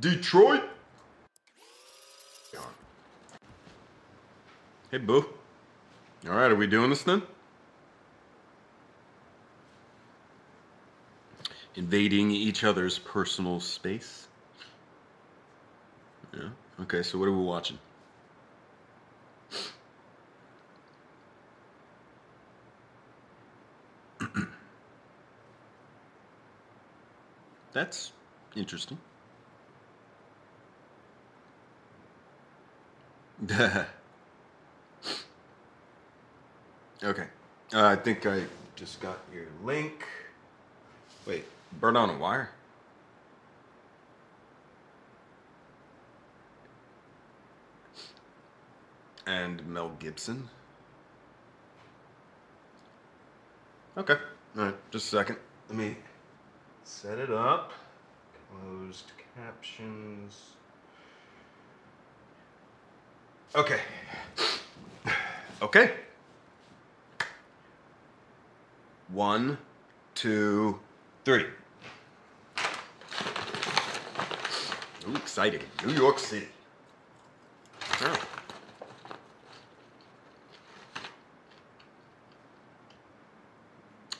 Detroit? Hey, boo. All right, are we doing this then? Invading each other's personal space? Yeah. Okay, so what are we watching? That's interesting. okay. Uh, I think I just got your link. Wait, Bird on a Wire? And Mel Gibson? Okay. All right, just a second. Let me set it up. Closed captions. Okay. Okay. One, two, three. Ooh, exciting. New York City. Oh.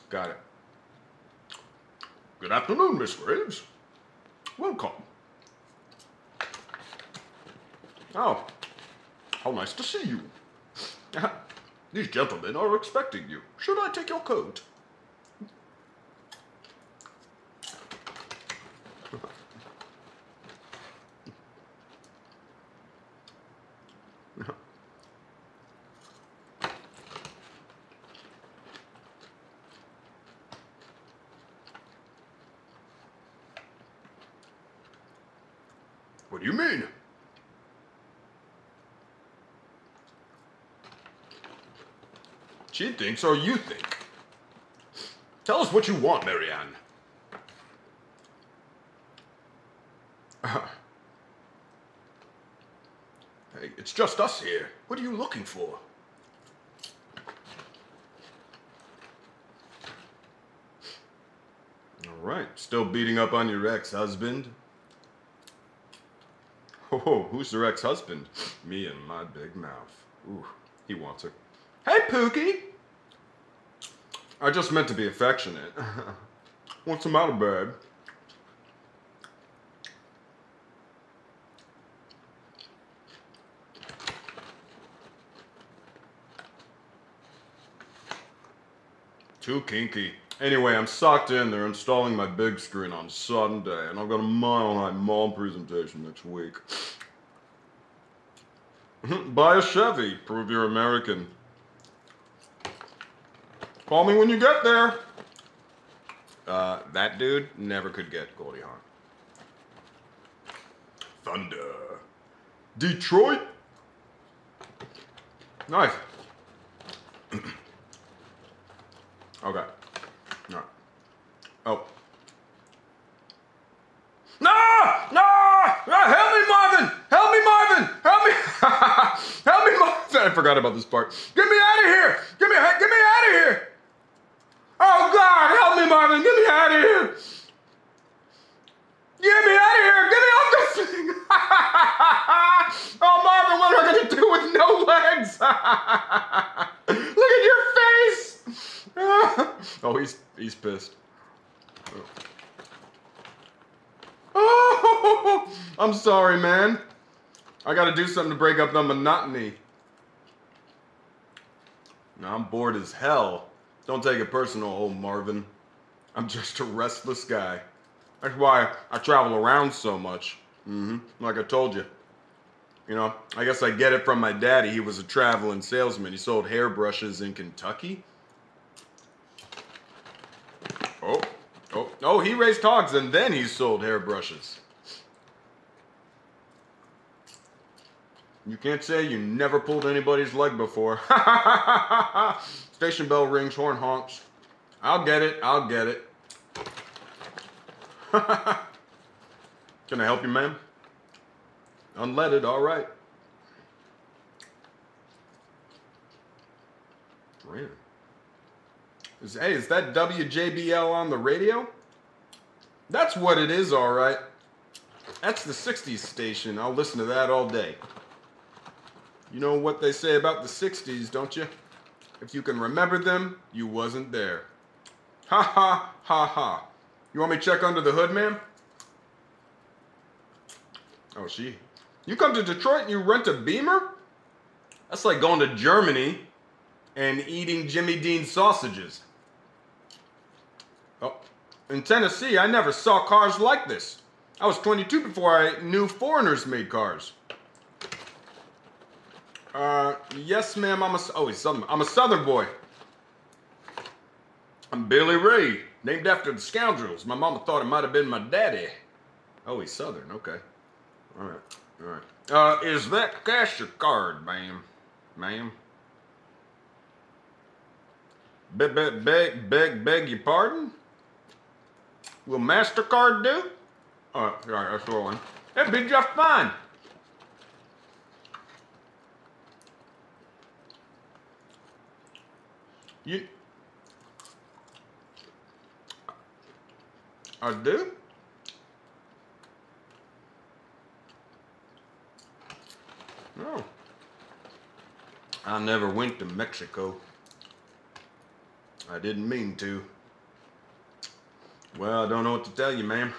Got it. Good afternoon, Miss Graves. Welcome. Oh, how nice to see you. Uh-huh. These gentlemen are expecting you. Should I take your coat? What do you mean? She thinks or you think? Tell us what you want, Marianne. Uh-huh. Hey, it's just us here. What are you looking for? All right, still beating up on your ex-husband? Oh, who's your ex-husband? Me and my big mouth. Ooh, he wants her. Hey, Pookie! I just meant to be affectionate. What's the matter, babe? Too kinky. Anyway, I'm socked in. They're installing my big screen on Sunday, and I've got a mile high mall presentation next week. Buy a Chevy. Prove you're American. Call me when you get there. Uh, that dude never could get Goldie Hawn. Thunder. Detroit. Nice. okay. Right. Oh. No! No! no! Help me, Marvin! Help me, Marvin! Help me! Help me, Marvin! I forgot about this part. Get me out of here! Get me, get me out of here! Oh God, help me, Marvin! Get me out of here! Get me out of here! Get me off this thing! oh, Marvin, what am I gonna do with no legs? Look at your face! oh, he's he's pissed. Oh, I'm sorry, man. I gotta do something to break up the monotony. Now I'm bored as hell. Don't take it personal, old Marvin. I'm just a restless guy. That's why I travel around so much. Mm-hmm. Like I told you. You know, I guess I get it from my daddy. He was a traveling salesman. He sold hairbrushes in Kentucky. Oh, oh, oh, he raised hogs and then he sold hairbrushes. You can't say you never pulled anybody's leg before. Station bell rings, horn honks. I'll get it, I'll get it. Can I help you, ma'am? Unleaded, all right. Is, hey, is that WJBL on the radio? That's what it is, all right. That's the 60s station. I'll listen to that all day. You know what they say about the 60s, don't you? If you can remember them, you wasn't there. Ha ha ha ha. You want me to check under the hood, ma'am? Oh, she. You come to Detroit and you rent a Beamer? That's like going to Germany and eating Jimmy Dean sausages. Oh, in Tennessee, I never saw cars like this. I was 22 before I knew foreigners made cars. Uh, yes, ma'am. I'm a oh, he's southern. I'm a Southern boy. I'm Billy Ray, named after the scoundrels. My mama thought it might have been my daddy. Oh, he's Southern. Okay. All right. All right. Uh, is that cash or card, ma'am? Ma'am. Beg, beg, beg, beg, beg your pardon? Will MasterCard do? All right, all right, that's rolling. That'd be just fine. You. I do? No. I never went to Mexico. I didn't mean to. Well, I don't know what to tell you, ma'am.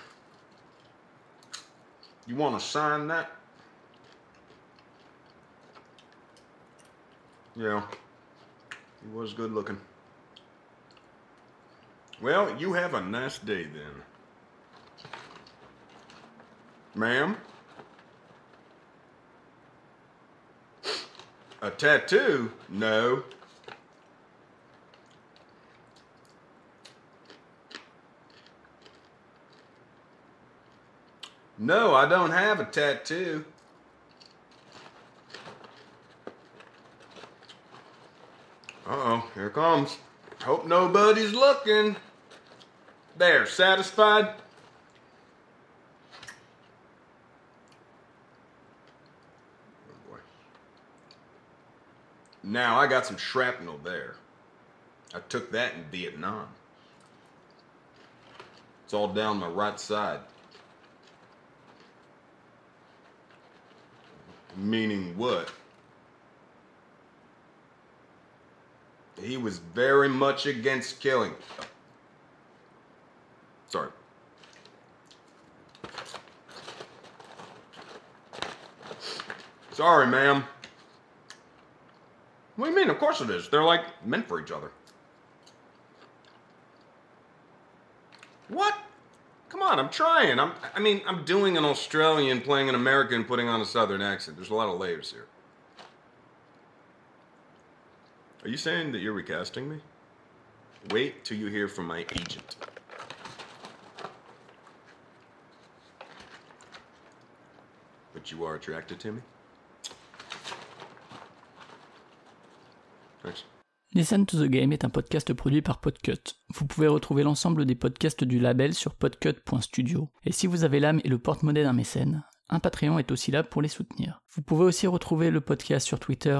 You want to sign that? Yeah. He was good looking. Well, you have a nice day then. Ma'am? A tattoo? No. No, I don't have a tattoo. Uh-oh, here comes. Hope nobody's looking. There, satisfied? Oh boy. Now I got some shrapnel there. I took that in Vietnam. It's all down my right side. Meaning what? He was very much against killing. Sorry. Sorry, ma'am. What do you mean? Of course it is. They're like meant for each other. What? Come on, I'm trying. I'm I mean, I'm doing an Australian playing an American putting on a southern accent. There's a lot of layers here. Are you saying that you're recasting me? Wait till you hear from my agent. But you are attracted to me? Listen to the Game est un podcast produit par Podcut. Vous pouvez retrouver l'ensemble des podcasts du label sur podcut.studio. Et si vous avez l'âme et le porte-monnaie d'un mécène, un Patreon est aussi là pour les soutenir. Vous pouvez aussi retrouver le podcast sur Twitter